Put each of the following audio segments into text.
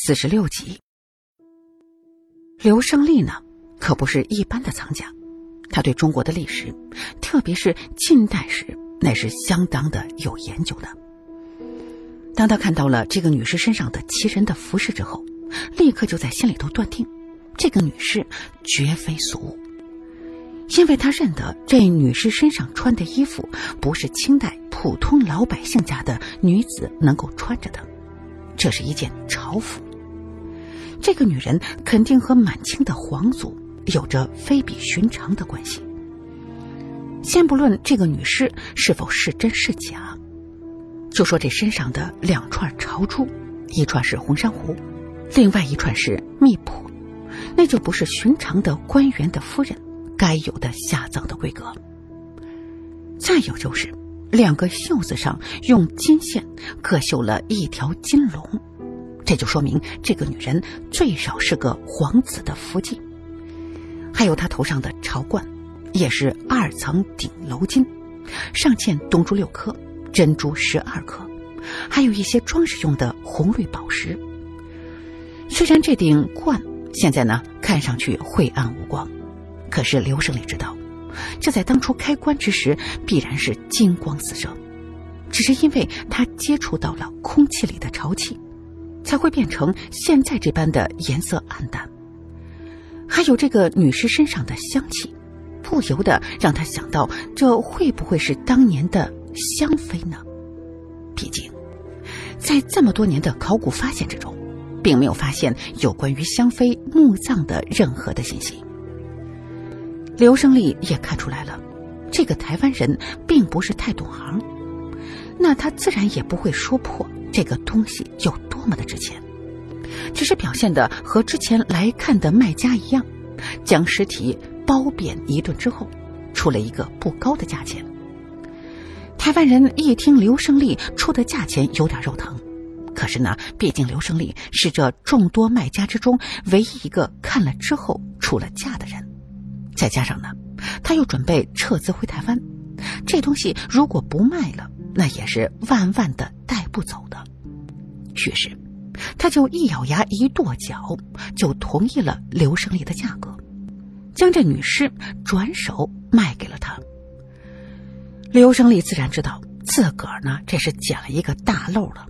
四十六集。刘胜利呢，可不是一般的藏家，他对中国的历史，特别是近代史，那是相当的有研究的。当他看到了这个女士身上的奇人的服饰之后，立刻就在心里头断定，这个女士绝非俗物，因为他认得这女士身上穿的衣服不是清代普通老百姓家的女子能够穿着的，这是一件朝服。这个女人肯定和满清的皇族有着非比寻常的关系。先不论这个女尸是否是真是假，就说这身上的两串朝珠，一串是红珊瑚，另外一串是密破，那就不是寻常的官员的夫人该有的下葬的规格。再有就是两个袖子上用金线各绣了一条金龙。这就说明这个女人最少是个皇子的福晋。还有她头上的朝冠，也是二层顶楼金，上嵌东珠六颗，珍珠十二颗，还有一些装饰用的红绿宝石。虽然这顶冠现在呢看上去晦暗无光，可是刘胜利知道，这在当初开棺之时必然是金光四射，只是因为他接触到了空气里的潮气。才会变成现在这般的颜色暗淡。还有这个女尸身上的香气，不由得让他想到，这会不会是当年的香妃呢？毕竟，在这么多年的考古发现之中，并没有发现有关于香妃墓葬的任何的信息。刘胜利也看出来了，这个台湾人并不是太懂行，那他自然也不会说破这个东西有。么的值钱，只是表现的和之前来看的卖家一样，将尸体褒贬一顿之后，出了一个不高的价钱。台湾人一听刘胜利出的价钱有点肉疼，可是呢，毕竟刘胜利是这众多卖家之中唯一一个看了之后出了价的人，再加上呢，他又准备撤资回台湾，这东西如果不卖了，那也是万万的带不走的。于是，他就一咬牙一跺脚，就同意了刘胜利的价格，将这女尸转手卖给了他。刘胜利自然知道自个儿呢这是捡了一个大漏了，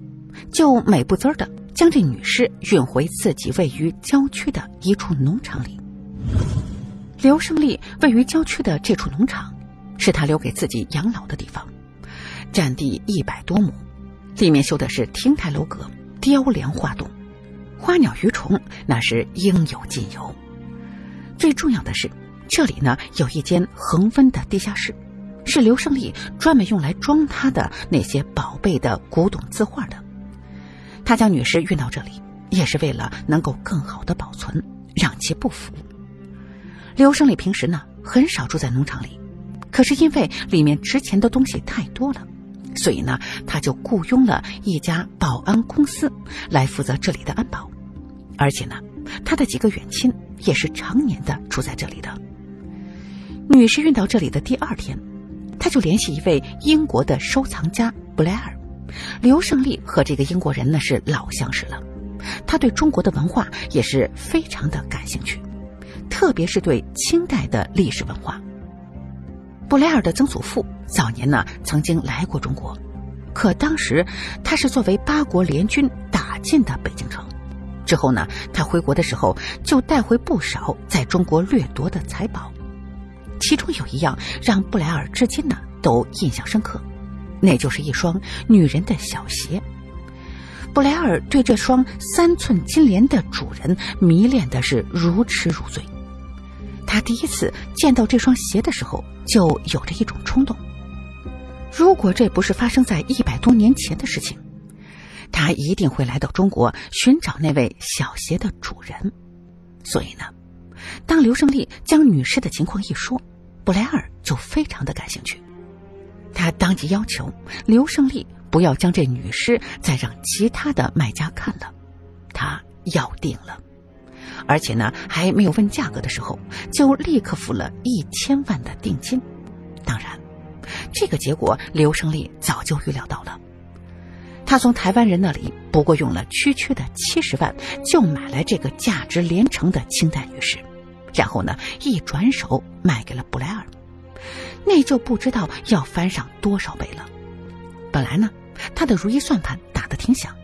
就美不滋的将这女尸运回自己位于郊区的一处农场里。刘胜利位于郊区的这处农场，是他留给自己养老的地方，占地一百多亩，里面修的是亭台楼阁。雕梁画栋，花鸟鱼虫那是应有尽有。最重要的是，这里呢有一间恒温的地下室，是刘胜利专门用来装他的那些宝贝的古董字画的。他将女尸运到这里，也是为了能够更好的保存，让其不腐。刘胜利平时呢很少住在农场里，可是因为里面值钱的东西太多了。所以呢，他就雇佣了一家保安公司来负责这里的安保，而且呢，他的几个远亲也是常年的住在这里的。女士运到这里的第二天，他就联系一位英国的收藏家布莱尔。刘胜利和这个英国人呢是老相识了，他对中国的文化也是非常的感兴趣，特别是对清代的历史文化。布莱尔的曾祖父早年呢曾经来过中国，可当时他是作为八国联军打进的北京城。之后呢，他回国的时候就带回不少在中国掠夺的财宝，其中有一样让布莱尔至今呢都印象深刻，那就是一双女人的小鞋。布莱尔对这双三寸金莲的主人迷恋的是如痴如醉。他第一次见到这双鞋的时候，就有着一种冲动。如果这不是发生在一百多年前的事情，他一定会来到中国寻找那位小鞋的主人。所以呢，当刘胜利将女士的情况一说，布莱尔就非常的感兴趣。他当即要求刘胜利不要将这女尸再让其他的卖家看了，他要定了。而且呢，还没有问价格的时候，就立刻付了一千万的定金。当然，这个结果刘胜利早就预料到了。他从台湾人那里不过用了区区的七十万，就买来这个价值连城的清代女尸，然后呢，一转手卖给了布莱尔，那就不知道要翻上多少倍了。本来呢，他的如意算盘打得挺响，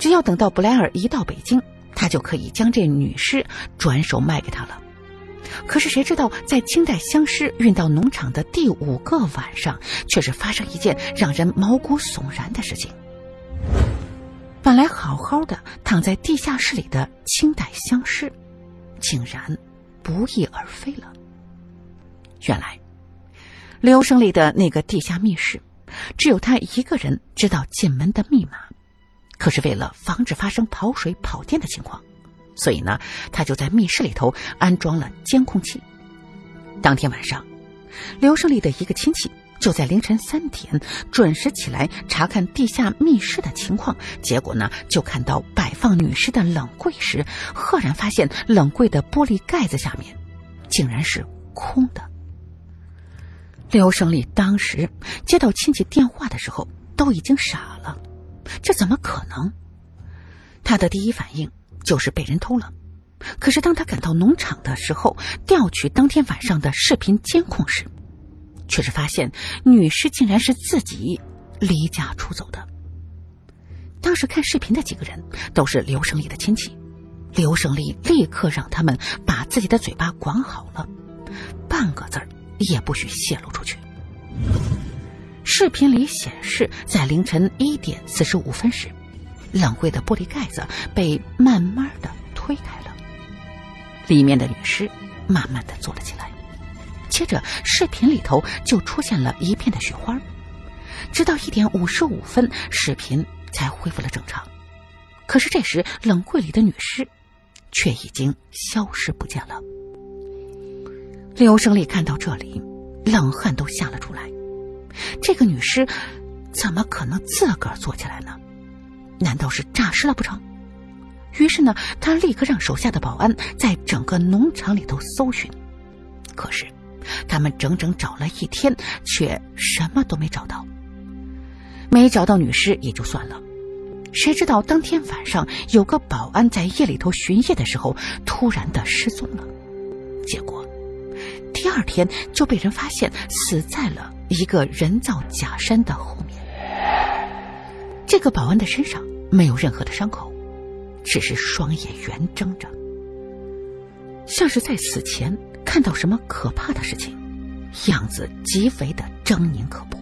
只要等到布莱尔一到北京，他就可以将这女尸转手卖给他了。可是谁知道，在清代相尸运到农场的第五个晚上，却是发生一件让人毛骨悚然的事情。本来好好的躺在地下室里的清代相尸，竟然不翼而飞了。原来，刘胜利的那个地下密室，只有他一个人知道进门的密码。可是为了防止发生跑水、跑电的情况。所以呢，他就在密室里头安装了监控器。当天晚上，刘胜利的一个亲戚就在凌晨三点准时起来查看地下密室的情况。结果呢，就看到摆放女尸的冷柜时，赫然发现冷柜的玻璃盖子下面竟然是空的。刘胜利当时接到亲戚电话的时候都已经傻了，这怎么可能？他的第一反应。就是被人偷了，可是当他赶到农场的时候，调取当天晚上的视频监控时，却是发现女尸竟然是自己离家出走的。当时看视频的几个人都是刘胜利的亲戚，刘胜利立刻让他们把自己的嘴巴管好了，半个字儿也不许泄露出去。视频里显示，在凌晨一点四十五分时。冷柜的玻璃盖子被慢慢的推开了，里面的女尸慢慢的坐了起来，接着视频里头就出现了一片的雪花，直到一点五十五分，视频才恢复了正常。可是这时冷柜里的女尸却已经消失不见了。刘胜利看到这里，冷汗都下了出来，这个女尸怎么可能自个儿坐起来呢？难道是诈尸了不成？于是呢，他立刻让手下的保安在整个农场里头搜寻。可是，他们整整找了一天，却什么都没找到。没找到女尸也就算了，谁知道当天晚上有个保安在夜里头巡夜的时候，突然的失踪了。结果，第二天就被人发现死在了一个人造假山的后面。这个保安的身上没有任何的伤口，只是双眼圆睁着，像是在死前看到什么可怕的事情，样子极为的狰狞可怖。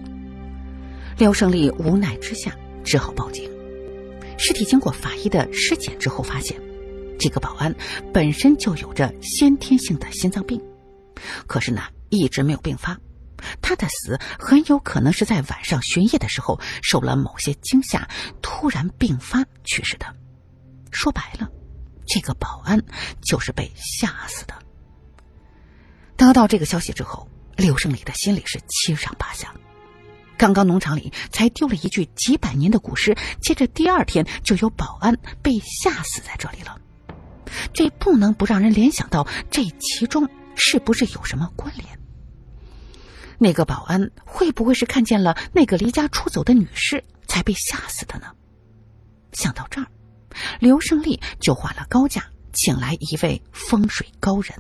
廖胜利无奈之下只好报警。尸体经过法医的尸检之后，发现这个保安本身就有着先天性的心脏病，可是呢一直没有病发。他的死很有可能是在晚上巡夜的时候受了某些惊吓，突然病发去世的。说白了，这个保安就是被吓死的。得到这个消息之后，刘胜利的心里是七上八下。刚刚农场里才丢了一具几百年的古尸，接着第二天就有保安被吓死在这里了，这不能不让人联想到这其中是不是有什么关联？那个保安会不会是看见了那个离家出走的女士才被吓死的呢？想到这儿，刘胜利就花了高价请来一位风水高人，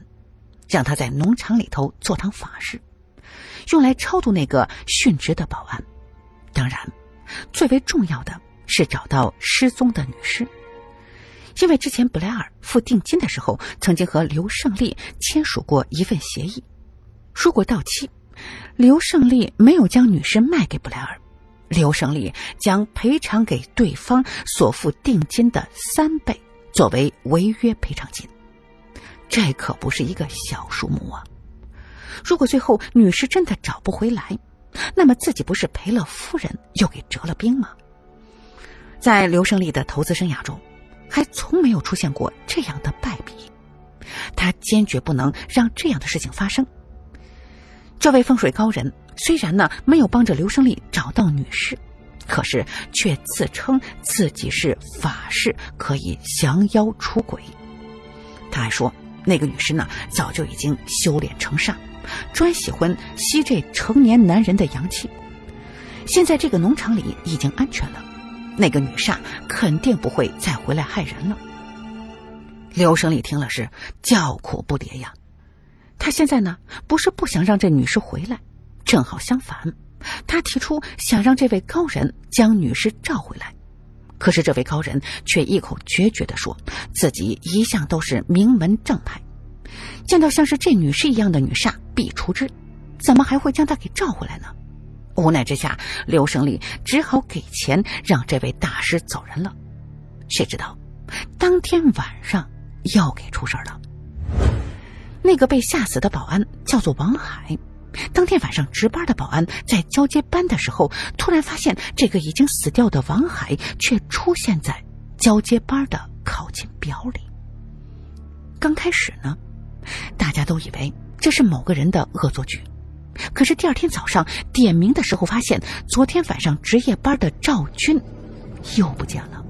让他在农场里头做场法事，用来超度那个殉职的保安。当然，最为重要的是找到失踪的女士，因为之前布莱尔付定金的时候，曾经和刘胜利签署过一份协议，如果到期。刘胜利没有将女尸卖给布莱尔，刘胜利将赔偿给对方所付定金的三倍作为违约赔偿金，这可不是一个小数目啊！如果最后女尸真的找不回来，那么自己不是赔了夫人又给折了兵吗？在刘胜利的投资生涯中，还从没有出现过这样的败笔，他坚决不能让这样的事情发生。这位风水高人虽然呢没有帮着刘胜利找到女尸，可是却自称自己是法师，可以降妖除鬼。他还说，那个女士呢早就已经修炼成煞，专喜欢吸这成年男人的阳气。现在这个农场里已经安全了，那个女煞肯定不会再回来害人了。刘胜利听了是叫苦不迭呀。他现在呢，不是不想让这女尸回来，正好相反，他提出想让这位高人将女尸召回来。可是这位高人却一口决绝的说，自己一向都是名门正派，见到像是这女士一样的女煞必除之，怎么还会将她给召回来呢？无奈之下，刘胜利只好给钱让这位大师走人了。谁知道，当天晚上又给出事了。那个被吓死的保安叫做王海，当天晚上值班的保安在交接班的时候，突然发现这个已经死掉的王海却出现在交接班的考勤表里。刚开始呢，大家都以为这是某个人的恶作剧。可是第二天早上点名的时候，发现昨天晚上值夜班的赵军又不见了。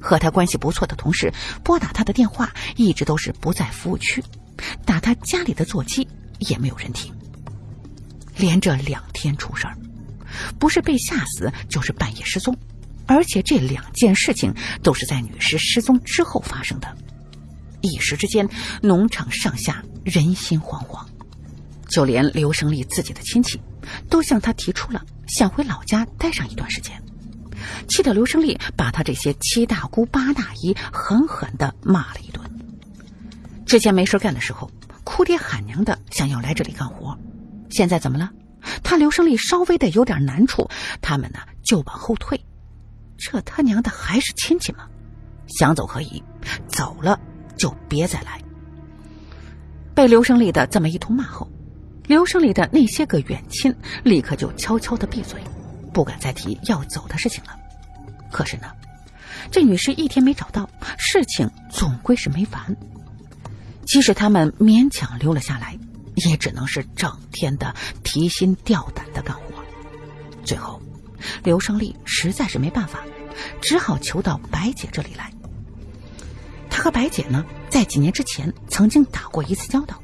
和他关系不错的同事拨打他的电话，一直都是不在服务区；打他家里的座机也没有人听。连着两天出事儿，不是被吓死，就是半夜失踪，而且这两件事情都是在女尸失踪之后发生的。一时之间，农场上下人心惶惶。就连刘胜利自己的亲戚，都向他提出了想回老家待上一段时间，气得刘胜利把他这些七大姑八大姨狠狠的骂了一顿。之前没事干的时候，哭爹喊娘的想要来这里干活，现在怎么了？他刘胜利稍微的有点难处，他们呢就往后退。这他娘的还是亲戚吗？想走可以，走了就别再来。被刘胜利的这么一通骂后。刘胜利的那些个远亲立刻就悄悄的闭嘴，不敢再提要走的事情了。可是呢，这女尸一天没找到，事情总归是没完。即使他们勉强留了下来，也只能是整天的提心吊胆的干活。最后，刘胜利实在是没办法，只好求到白姐这里来。他和白姐呢，在几年之前曾经打过一次交道。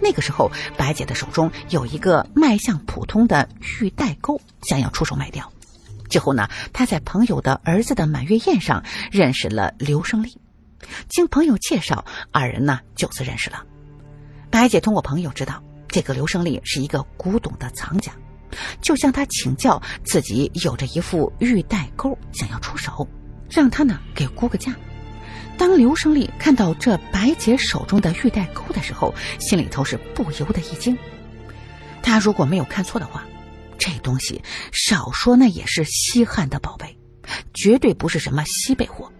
那个时候，白姐的手中有一个卖相普通的玉带钩，想要出手卖掉。之后呢，她在朋友的儿子的满月宴上认识了刘胜利，经朋友介绍，二人呢就此认识了。白姐通过朋友知道，这个刘胜利是一个古董的藏家，就向他请教，自己有着一副玉带钩，想要出手，让他呢给估个价。当刘胜利看到这白姐手中的玉带钩的时候，心里头是不由得一惊。他如果没有看错的话，这东西少说那也是稀罕的宝贝，绝对不是什么稀贝货。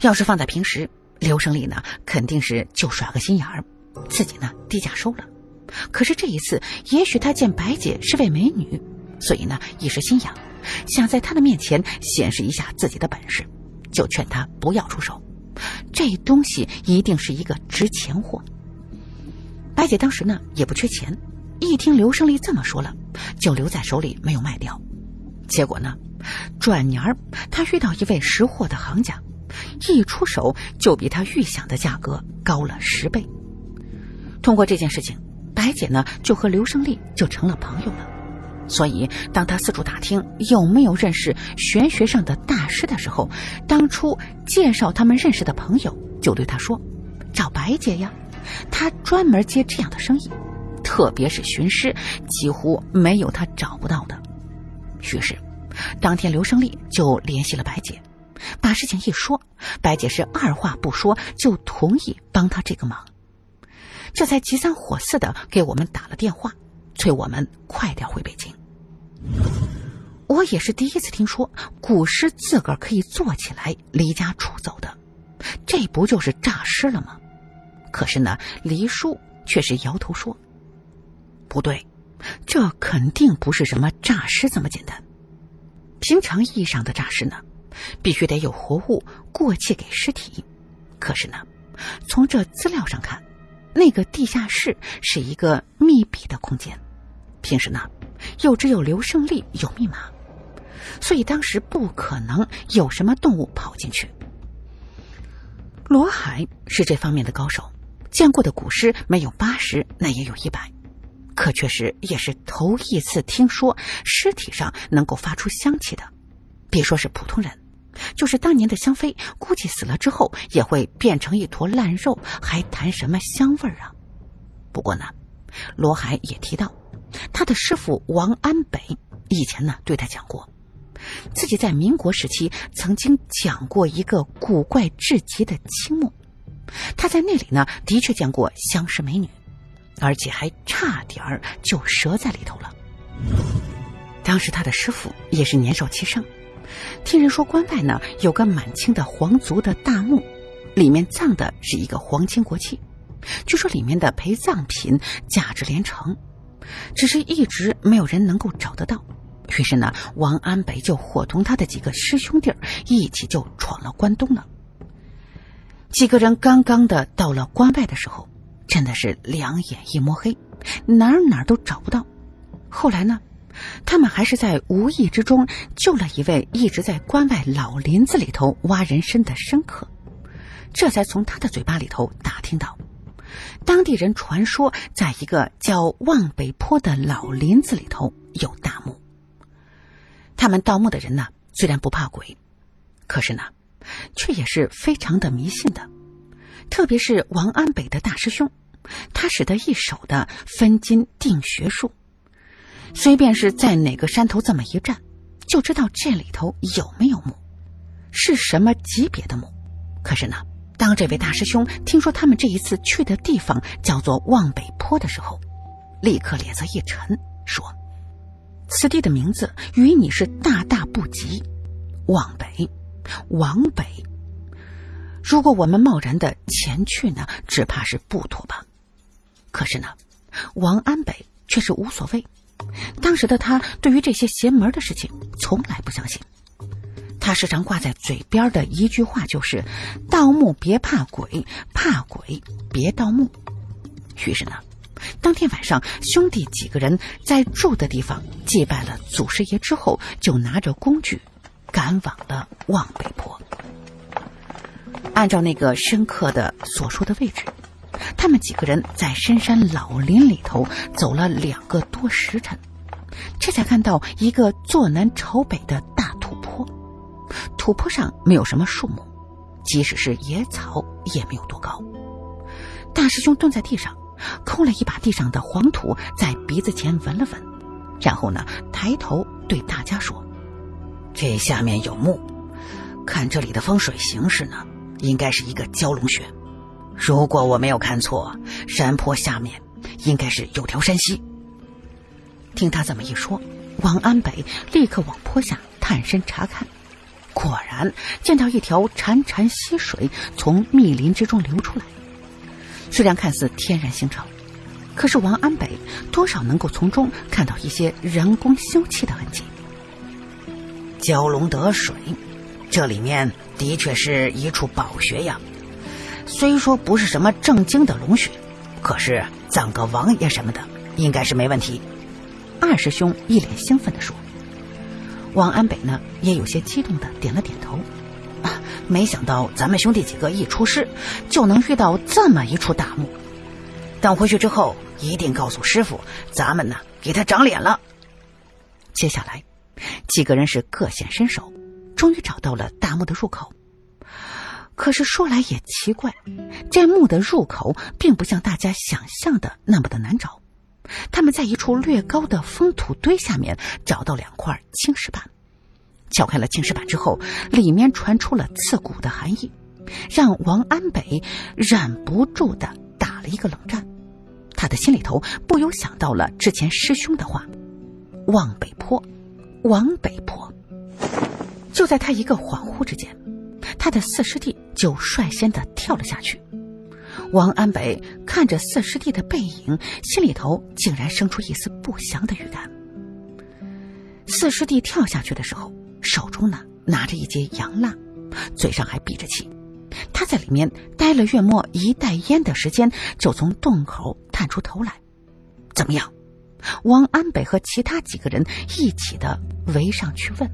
要是放在平时，刘胜利呢肯定是就耍个心眼儿，自己呢低价收了。可是这一次，也许他见白姐是位美女，所以呢一时心痒，想在她的面前显示一下自己的本事，就劝她不要出手。这东西一定是一个值钱货。白姐当时呢也不缺钱，一听刘胜利这么说了，就留在手里没有卖掉。结果呢，转年儿他遇到一位识货的行家，一出手就比他预想的价格高了十倍。通过这件事情，白姐呢就和刘胜利就成了朋友了。所以，当他四处打听有没有认识玄学上的大师的时候，当初介绍他们认识的朋友就对他说：“找白姐呀，他专门接这样的生意，特别是寻师，几乎没有他找不到的。”于是，当天刘胜利就联系了白姐，把事情一说，白姐是二话不说就同意帮他这个忙，这才急三火四的给我们打了电话。催我们快点回北京。我也是第一次听说古尸自个儿可以坐起来离家出走的，这不就是诈尸了吗？可是呢，黎叔却是摇头说：“不对，这肯定不是什么诈尸这么简单。平常意义上的诈尸呢，必须得有活物过气给尸体。可是呢，从这资料上看，那个地下室是一个密闭的空间。”平时呢，又只有刘胜利有密码，所以当时不可能有什么动物跑进去。罗海是这方面的高手，见过的古尸没有八十，那也有一百，可确实也是头一次听说尸体上能够发出香气的。别说是普通人，就是当年的香妃，估计死了之后也会变成一坨烂肉，还谈什么香味儿啊？不过呢，罗海也提到，他的师傅王安北以前呢对他讲过，自己在民国时期曾经讲过一个古怪至极的青墓，他在那里呢的确见过相识美女，而且还差点儿就折在里头了。当时他的师傅也是年少气盛，听人说关外呢有个满清的皇族的大墓，里面葬的是一个皇亲国戚，据说里面的陪葬品价值连城，只是一直没有人能够找得到。于是呢，王安北就伙同他的几个师兄弟一起就闯了关东了。几个人刚刚的到了关外的时候，真的是两眼一摸黑，哪儿哪儿都找不到。后来呢？他们还是在无意之中救了一位一直在关外老林子里头挖人参的生客，这才从他的嘴巴里头打听到，当地人传说在一个叫望北坡的老林子里头有大墓。他们盗墓的人呢，虽然不怕鬼，可是呢，却也是非常的迷信的，特别是王安北的大师兄，他使得一手的分金定穴术。随便是在哪个山头这么一站，就知道这里头有没有墓，是什么级别的墓。可是呢，当这位大师兄听说他们这一次去的地方叫做望北坡的时候，立刻脸色一沉，说：“此地的名字与你是大大不及。望北，往北。如果我们贸然的前去呢，只怕是不妥吧。可是呢，王安北却是无所谓。”当时的他对于这些邪门的事情从来不相信，他时常挂在嘴边的一句话就是：“盗墓别怕鬼，怕鬼别盗墓。”于是呢，当天晚上兄弟几个人在住的地方祭拜了祖师爷之后，就拿着工具赶往了望北坡。按照那个深刻的所说的位置。他们几个人在深山老林里头走了两个多时辰，这才看到一个坐南朝北的。土坡上没有什么树木，即使是野草也没有多高。大师兄蹲在地上，抠了一把地上的黄土，在鼻子前闻了闻，然后呢，抬头对大家说：“这下面有墓，看这里的风水形势呢，应该是一个蛟龙穴。”如果我没有看错，山坡下面应该是有条山溪。听他这么一说，王安北立刻往坡下探身查看，果然见到一条潺潺溪水从密林之中流出来。虽然看似天然形成，可是王安北多少能够从中看到一些人工修葺的痕迹。蛟龙得水，这里面的确是一处宝穴呀。虽说不是什么正经的龙穴，可是葬个王爷什么的，应该是没问题。二师兄一脸兴奋地说：“王安北呢，也有些激动的点了点头。啊，没想到咱们兄弟几个一出师，就能遇到这么一处大墓。等回去之后，一定告诉师傅，咱们呢给他长脸了。”接下来，几个人是各显身手，终于找到了大墓的入口。可是说来也奇怪，这墓的入口并不像大家想象的那么的难找。他们在一处略高的封土堆下面找到两块青石板，撬开了青石板之后，里面传出了刺骨的寒意，让王安北忍不住的打了一个冷战。他的心里头不由想到了之前师兄的话：“望北坡，往北坡。”就在他一个恍惚之间。他的四师弟就率先的跳了下去，王安北看着四师弟的背影，心里头竟然生出一丝不祥的预感。四师弟跳下去的时候，手中呢拿着一截洋蜡，嘴上还闭着气。他在里面待了月末一袋烟的时间，就从洞口探出头来。怎么样？王安北和其他几个人一起的围上去问。